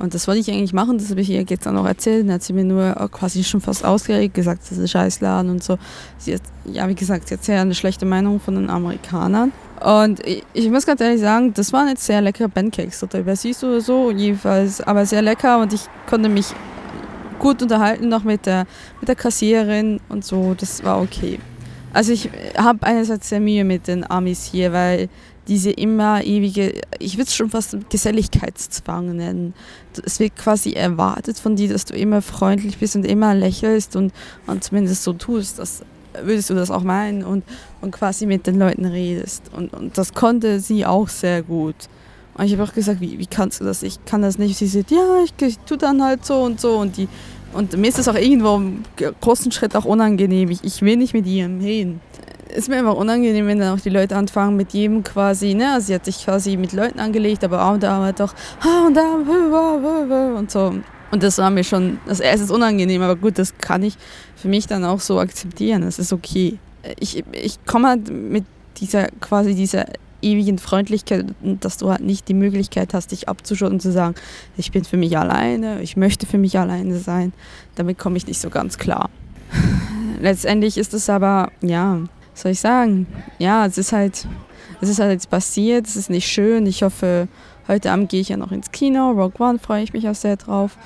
Und das wollte ich eigentlich machen, das habe ich ihr jetzt auch noch erzählt. Dann hat sie mir nur quasi schon fast ausgeregt, gesagt, das ist ein Scheißladen und so. Sie hat, ja, wie gesagt, sie hat sehr eine schlechte Meinung von den Amerikanern. Und ich, ich, muss ganz ehrlich sagen, das waren jetzt sehr leckere Pancakes dort über siehst oder so, jedenfalls, aber sehr lecker und ich konnte mich gut unterhalten noch mit der, mit der Kassiererin und so, das war okay. Also ich habe einerseits sehr Mühe mit den Amis hier, weil diese immer ewige, ich würde es schon fast Geselligkeitszwang nennen. Es wird quasi erwartet von dir, dass du immer freundlich bist und immer lächelst und, und zumindest so tust, dass würdest du das auch meinen und, und quasi mit den Leuten redest. Und, und das konnte sie auch sehr gut. Und ich habe auch gesagt, wie, wie kannst du das? Ich kann das nicht. Sie sagt, ja, ich, ich tue dann halt so und so. Und, die, und mir ist das auch irgendwo im großen Schritt auch unangenehm. Ich, ich will nicht mit ihm reden. Ist mir immer unangenehm, wenn dann auch die Leute anfangen mit jedem quasi, ne, also sie hat sich quasi mit Leuten angelegt, aber auch da war doch, ah, und da, und so. Und das war mir schon, das erste ist unangenehm, aber gut, das kann ich für mich dann auch so akzeptieren. Das ist okay. Ich, ich komme halt mit dieser quasi dieser ewigen Freundlichkeit, dass du halt nicht die Möglichkeit hast, dich abzuschotten und zu sagen, ich bin für mich alleine, ich möchte für mich alleine sein. Damit komme ich nicht so ganz klar. Letztendlich ist es aber, ja, soll ich sagen, ja, es ist halt, es ist halt jetzt passiert, es ist nicht schön. Ich hoffe, heute Abend gehe ich ja noch ins Kino, Rogue One freue ich mich auch sehr drauf.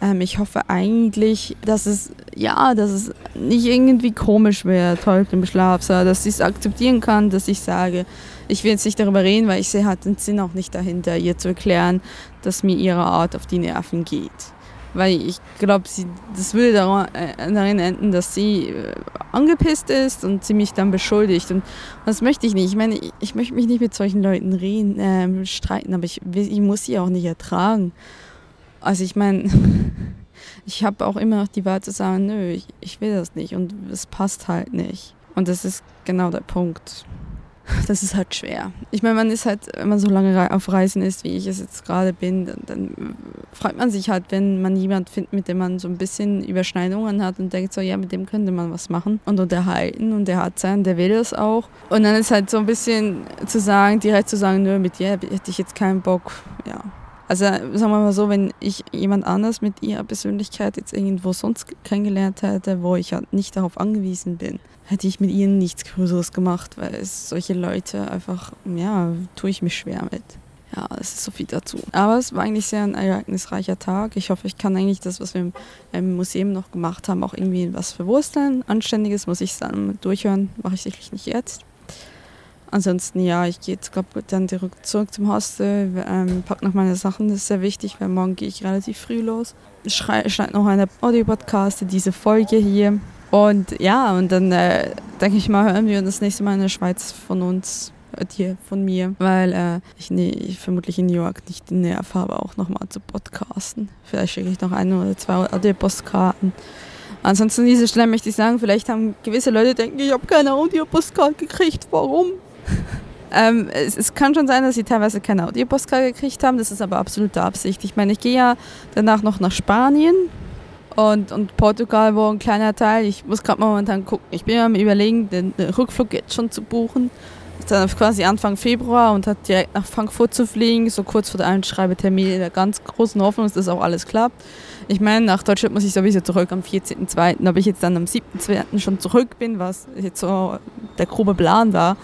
Ähm, ich hoffe eigentlich, dass es, ja, dass es nicht irgendwie komisch wird heute im Schlaf, sondern dass ich es akzeptieren kann, dass ich sage, ich will jetzt nicht darüber reden, weil ich sehe halt den Sinn auch nicht dahinter, ihr zu erklären, dass mir ihre Art auf die Nerven geht. Weil ich glaube, das würde äh, darin enden, dass sie äh, angepisst ist und sie mich dann beschuldigt. Und das möchte ich nicht. Ich meine, ich, ich möchte mich nicht mit solchen Leuten reden, äh, streiten, aber ich, ich muss sie auch nicht ertragen. Also ich meine, ich habe auch immer noch die Wahl zu sagen, nö, ich, ich will das nicht und es passt halt nicht. Und das ist genau der Punkt. Das ist halt schwer. Ich meine, man ist halt, wenn man so lange auf Reisen ist, wie ich es jetzt gerade bin, dann, dann freut man sich halt, wenn man jemanden findet, mit dem man so ein bisschen Überschneidungen hat und denkt so, ja, mit dem könnte man was machen und unterhalten und der hat sein, der will das auch. Und dann ist halt so ein bisschen zu sagen, direkt zu sagen, nö, mit dir hätte ich jetzt keinen Bock, ja, also sagen wir mal so, wenn ich jemand anders mit ihrer Persönlichkeit jetzt irgendwo sonst kennengelernt hätte, wo ich halt nicht darauf angewiesen bin, hätte ich mit ihnen nichts Größeres gemacht, weil solche Leute einfach, ja, tue ich mich schwer mit. Ja, es ist so viel dazu. Aber es war eigentlich sehr ein ereignisreicher Tag. Ich hoffe, ich kann eigentlich das, was wir im Museum noch gemacht haben, auch irgendwie was verwursteln. Anständiges muss ich dann durchhören, mache ich sicherlich nicht jetzt. Ansonsten ja, ich gehe jetzt glaube dann zurück zum Hostel, ähm, pack noch meine Sachen, das ist sehr wichtig, weil morgen gehe ich relativ früh los. Schneide noch eine Audio-Podcast, diese Folge hier. Und ja, und dann äh, denke ich mal, hören wir das nächste Mal in der Schweiz von uns, äh, dir, von mir, weil äh, ich, nee, ich vermutlich in New York nicht den Nerv habe, auch nochmal zu podcasten. Vielleicht schicke ich noch eine oder zwei Audio-Postkarten. Ansonsten an dieser Stelle möchte ich sagen, vielleicht haben gewisse Leute denken, ich habe keine Audio-Postkarte gekriegt, warum? Ähm, es, es, kann schon sein, dass sie teilweise keine Audio-Postkarte gekriegt haben. Das ist aber absolute Absicht. Ich meine, ich gehe ja danach noch nach Spanien und, und Portugal, wo ein kleiner Teil. Ich muss gerade momentan gucken. Ich bin am Überlegen, den, Rückflug jetzt schon zu buchen. Dann quasi Anfang Februar und hat direkt nach Frankfurt zu fliegen, so kurz vor der Einschreibetermin in der ganz großen Hoffnung, dass das auch alles klappt. Ich meine, nach Deutschland muss ich sowieso zurück am 14.02. Ob ich jetzt dann am 7.02. schon zurück bin, was jetzt so der grobe Plan war,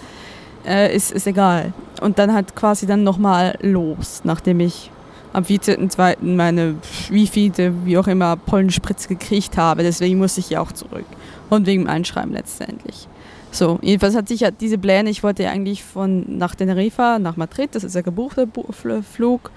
äh, ist, ist egal. Und dann halt quasi dann nochmal los, nachdem ich am 14.02. meine wievielte, wie auch immer, Pollenspritze gekriegt habe. Deswegen musste ich ja auch zurück. Und wegen dem Einschreiben letztendlich. So, jedenfalls hatte ich ja diese Pläne. Ich wollte ja eigentlich von nach Teneriffa, nach Madrid, das ist ja gebuchter Flug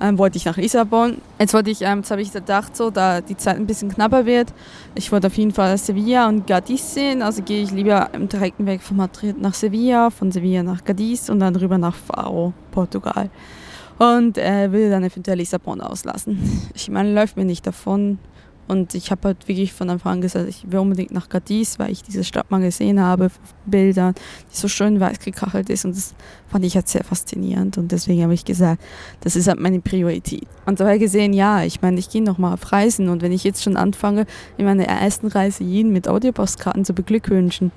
ähm, wollte ich nach Lissabon. Jetzt wollte ich, ähm, jetzt habe ich gedacht, so, da die Zeit ein bisschen knapper wird, ich wollte auf jeden Fall Sevilla und Cadiz sehen, also gehe ich lieber im direkten Weg von Madrid nach Sevilla, von Sevilla nach Cadiz und dann rüber nach Faro, Portugal. Und äh, will dann eventuell Lissabon auslassen. Ich meine, läuft mir nicht davon. Und ich habe halt wirklich von Anfang an gesagt, ich will unbedingt nach Cadiz, weil ich diese Stadt mal gesehen habe, auf Bildern, die so schön weiß gekachelt ist. Und das fand ich halt sehr faszinierend. Und deswegen habe ich gesagt, das ist halt meine Priorität. Und ich gesehen, ja, ich meine, ich gehe nochmal auf Reisen. Und wenn ich jetzt schon anfange, in meiner ersten Reise jeden mit Audiopostkarten zu beglückwünschen,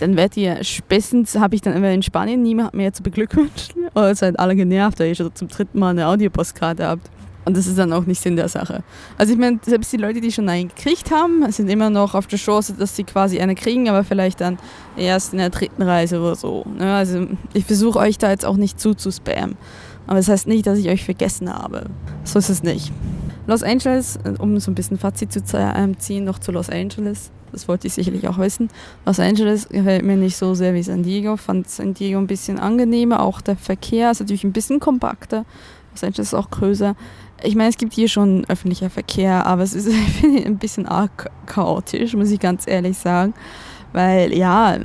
dann werdet ihr spätestens, habe ich dann in Spanien niemand mehr zu beglückwünschen. Oder seid alle genervt, weil ihr schon zum dritten Mal eine Audiopostkarte habt. Und das ist dann auch nicht Sinn der Sache. Also ich meine, selbst die Leute, die schon einen gekriegt haben, sind immer noch auf der Chance, dass sie quasi eine kriegen, aber vielleicht dann erst in der dritten Reise oder so. Ne? Also ich versuche euch da jetzt auch nicht zuzuspammen. Aber das heißt nicht, dass ich euch vergessen habe. So ist es nicht. Los Angeles, um so ein bisschen Fazit zu ähm, ziehen, noch zu Los Angeles. Das wollte ich sicherlich auch wissen. Los Angeles gefällt mir nicht so sehr wie San Diego. Fand San Diego ein bisschen angenehmer. Auch der Verkehr ist natürlich ein bisschen kompakter. Los Angeles ist auch größer. Ich meine, es gibt hier schon öffentlicher Verkehr, aber es ist ein bisschen arg chaotisch, muss ich ganz ehrlich sagen. Weil, ja,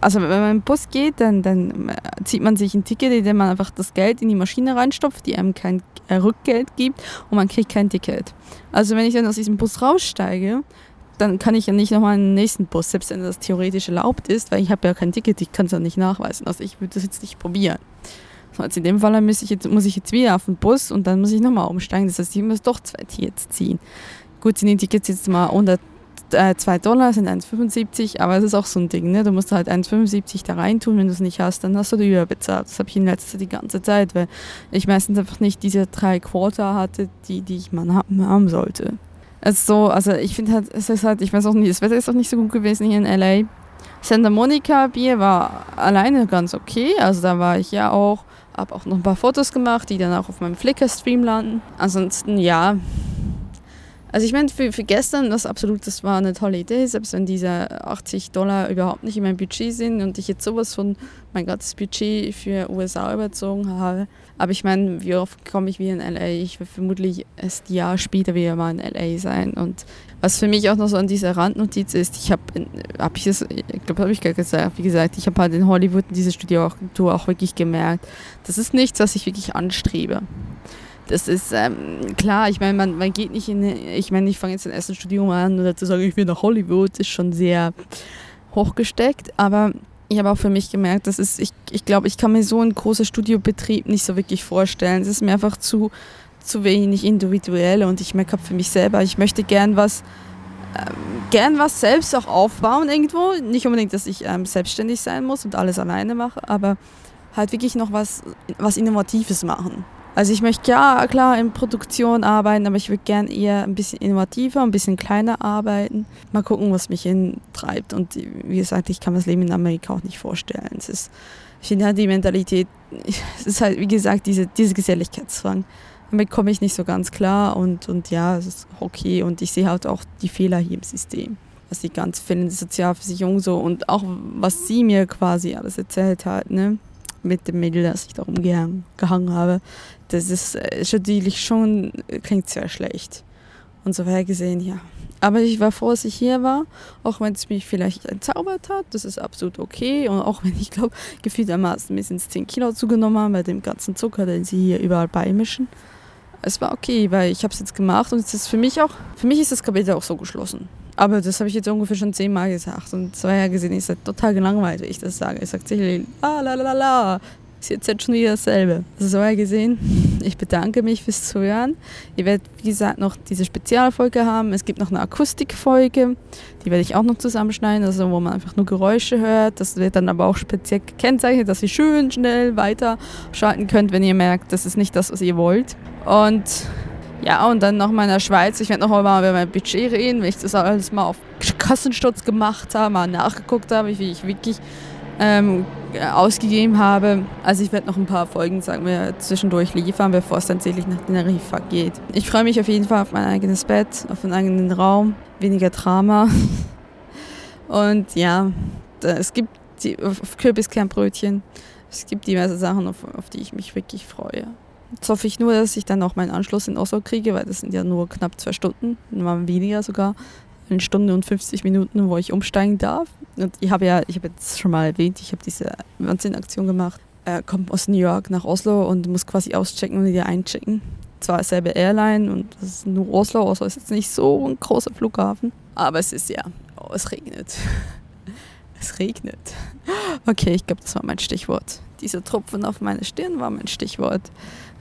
also wenn man im Bus geht, dann, dann zieht man sich ein Ticket, in dem man einfach das Geld in die Maschine reinstopft, die einem kein äh, Rückgeld gibt und man kriegt kein Ticket. Also wenn ich dann aus diesem Bus raussteige, dann kann ich ja nicht nochmal in den nächsten Bus, selbst wenn das theoretisch erlaubt ist, weil ich habe ja kein Ticket, ich kann es ja nicht nachweisen. Also ich würde das jetzt nicht probieren. Also in dem Fall muss ich, jetzt, muss ich jetzt wieder auf den Bus und dann muss ich nochmal umsteigen. Das heißt, ich muss doch zwei Tickets ziehen. Gut, sind die Tickets jetzt mal unter äh, 2 Dollar, sind 1,75, aber es ist auch so ein Ding, ne? Du musst halt 1,75 da reintun, wenn du es nicht hast, dann hast du die überbezahlt. Das habe ich in letzter Zeit die ganze Zeit, weil ich meistens einfach nicht diese drei Quarter hatte, die, die ich mal haben sollte. Also, also ich finde halt, es ist halt, ich weiß auch nicht, das Wetter ist auch nicht so gut gewesen hier in LA. Santa Monica Bier war alleine ganz okay, also da war ich ja auch habe auch noch ein paar Fotos gemacht, die dann auch auf meinem Flickr-Stream landen. Ansonsten, ja. Also ich meine, für, für gestern, das absolut, das war eine tolle Idee, selbst wenn diese 80 Dollar überhaupt nicht in meinem Budget sind und ich jetzt sowas von mein ganzes Budget für USA überzogen habe. Aber ich meine, wie oft komme ich wieder in LA? Ich werde vermutlich erst ein Jahr später wieder mal in LA sein. Und was für mich auch noch so an dieser Randnotiz ist, ich habe, habe ich es, ich glaube, habe ich gerade gesagt, wie gesagt, ich habe halt in Hollywood in dieser Studioagentur auch wirklich gemerkt, das ist nichts, was ich wirklich anstrebe. Das ist ähm, klar, ich meine, man, man geht nicht in, ich meine, ich fange jetzt ein erstes Studium an oder zu sagen, ich will nach Hollywood, ist schon sehr hochgesteckt, aber ich habe auch für mich gemerkt, dass es, ich, ich glaube, ich kann mir so einen großen Studiobetrieb nicht so wirklich vorstellen. Es ist mir einfach zu, zu wenig individuell und ich merke für mich selber, ich möchte gern was, ähm, gern was selbst auch aufbauen irgendwo. Nicht unbedingt, dass ich ähm, selbstständig sein muss und alles alleine mache, aber halt wirklich noch was, was Innovatives machen. Also ich möchte ja klar in Produktion arbeiten, aber ich würde gern eher ein bisschen innovativer, ein bisschen kleiner arbeiten. Mal gucken, was mich hintreibt. Und wie gesagt, ich kann mir das Leben in Amerika auch nicht vorstellen. Es ist, ich finde halt die Mentalität, es ist halt wie gesagt diese, diese Geselligkeitszwang. Damit komme ich nicht so ganz klar und, und ja, es ist okay. Und ich sehe halt auch die Fehler hier im System was die ganze fehlende Sozialversicherung so und auch was sie mir quasi alles erzählt hat, ne? mit dem Mädel, das ich da rumgehangen habe, das ist, äh, ist natürlich schon, klingt sehr schlecht. Und so her gesehen, ja. Aber ich war froh, dass ich hier war, auch wenn es mich vielleicht entzaubert hat. Das ist absolut okay. Und auch wenn ich glaube, gefühltermaßen mindestens 10 Kilo zugenommen habe bei dem ganzen Zucker, den sie hier überall beimischen. Es war okay, weil ich habe es jetzt gemacht und es ist für mich auch, für mich ist das Kapitel auch so geschlossen. Aber das habe ich jetzt ungefähr schon zehnmal gesagt. Und zwei Jahre gesehen ist das total gelangweilt, wenn ich das sage. Ich sage sicherlich, ah, la, la, la, ist jetzt, jetzt schon wieder dasselbe. So ja gesehen, ich bedanke mich fürs Zuhören. Ihr werdet, wie gesagt, noch diese Spezialfolge haben. Es gibt noch eine Akustikfolge, die werde ich auch noch zusammenschneiden, also wo man einfach nur Geräusche hört. Das wird dann aber auch speziell gekennzeichnet, dass ihr schön schnell weiterschalten könnt, wenn ihr merkt, das ist nicht das, was ihr wollt. Und ja, und dann noch mal in der Schweiz. Ich werde noch mal über mein Budget reden, wenn ich das alles mal auf Kassensturz gemacht habe, mal nachgeguckt habe, wie ich wirklich ähm, ausgegeben habe. Also ich werde noch ein paar Folgen, sagen wir, zwischendurch liefern, bevor es tatsächlich nach Teneriffa geht. Ich freue mich auf jeden Fall auf mein eigenes Bett, auf einen eigenen Raum, weniger Drama. Und ja, es gibt die, auf Kürbiskernbrötchen. Es gibt diverse Sachen, auf, auf die ich mich wirklich freue. Jetzt hoffe ich nur, dass ich dann auch meinen Anschluss in Oslo kriege, weil das sind ja nur knapp zwei Stunden, mal weniger sogar. Eine Stunde und 50 Minuten, wo ich umsteigen darf. Und ich habe ja, ich habe jetzt schon mal erwähnt, ich habe diese Wahnsinn-Aktion gemacht. Er kommt aus New York nach Oslo und muss quasi auschecken und wieder einchecken. Zwar selbe Airline und das ist nur Oslo. Oslo ist jetzt nicht so ein großer Flughafen. Aber es ist ja, oh, es regnet. es regnet. Okay, ich glaube, das war mein Stichwort. Dieser Tropfen auf meine Stirn war mein Stichwort.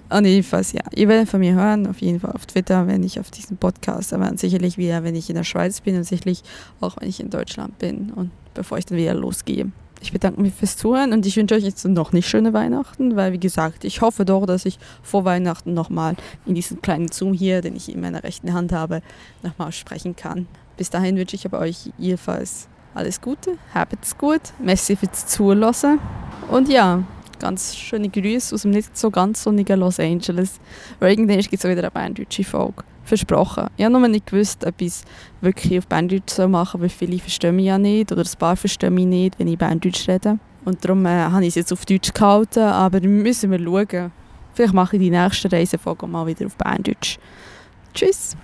Und jedenfalls, ja, ihr werdet von mir hören, auf jeden Fall auf Twitter, wenn ich auf diesen Podcast, aber sicherlich wieder, wenn ich in der Schweiz bin und sicherlich auch, wenn ich in Deutschland bin und bevor ich dann wieder losgehe. Ich bedanke mich fürs Zuhören und ich wünsche euch jetzt noch nicht schöne Weihnachten, weil wie gesagt, ich hoffe doch, dass ich vor Weihnachten nochmal in diesem kleinen Zoom hier, den ich in meiner rechten Hand habe, nochmal sprechen kann. Bis dahin wünsche ich aber euch jedenfalls alles Gute, habt's gut, merci fürs Zuhören und ja, ganz schöne Grüße aus dem nicht so ganz sonnigen Los Angeles. Weil irgendwann gibt es wieder eine berndeutsche Folge. Versprochen. Ich habe noch nicht gewusst, ob ich es wirklich auf Berndeutsch machen soll, weil viele verstehen mich ja nicht oder ein paar verstehen mich nicht, wenn ich Berndeutsch rede. Und darum äh, habe ich es jetzt auf Deutsch gehalten, aber müssen wir schauen. Vielleicht mache ich die nächste Reisefolge mal wieder auf Berndeutsch. Tschüss!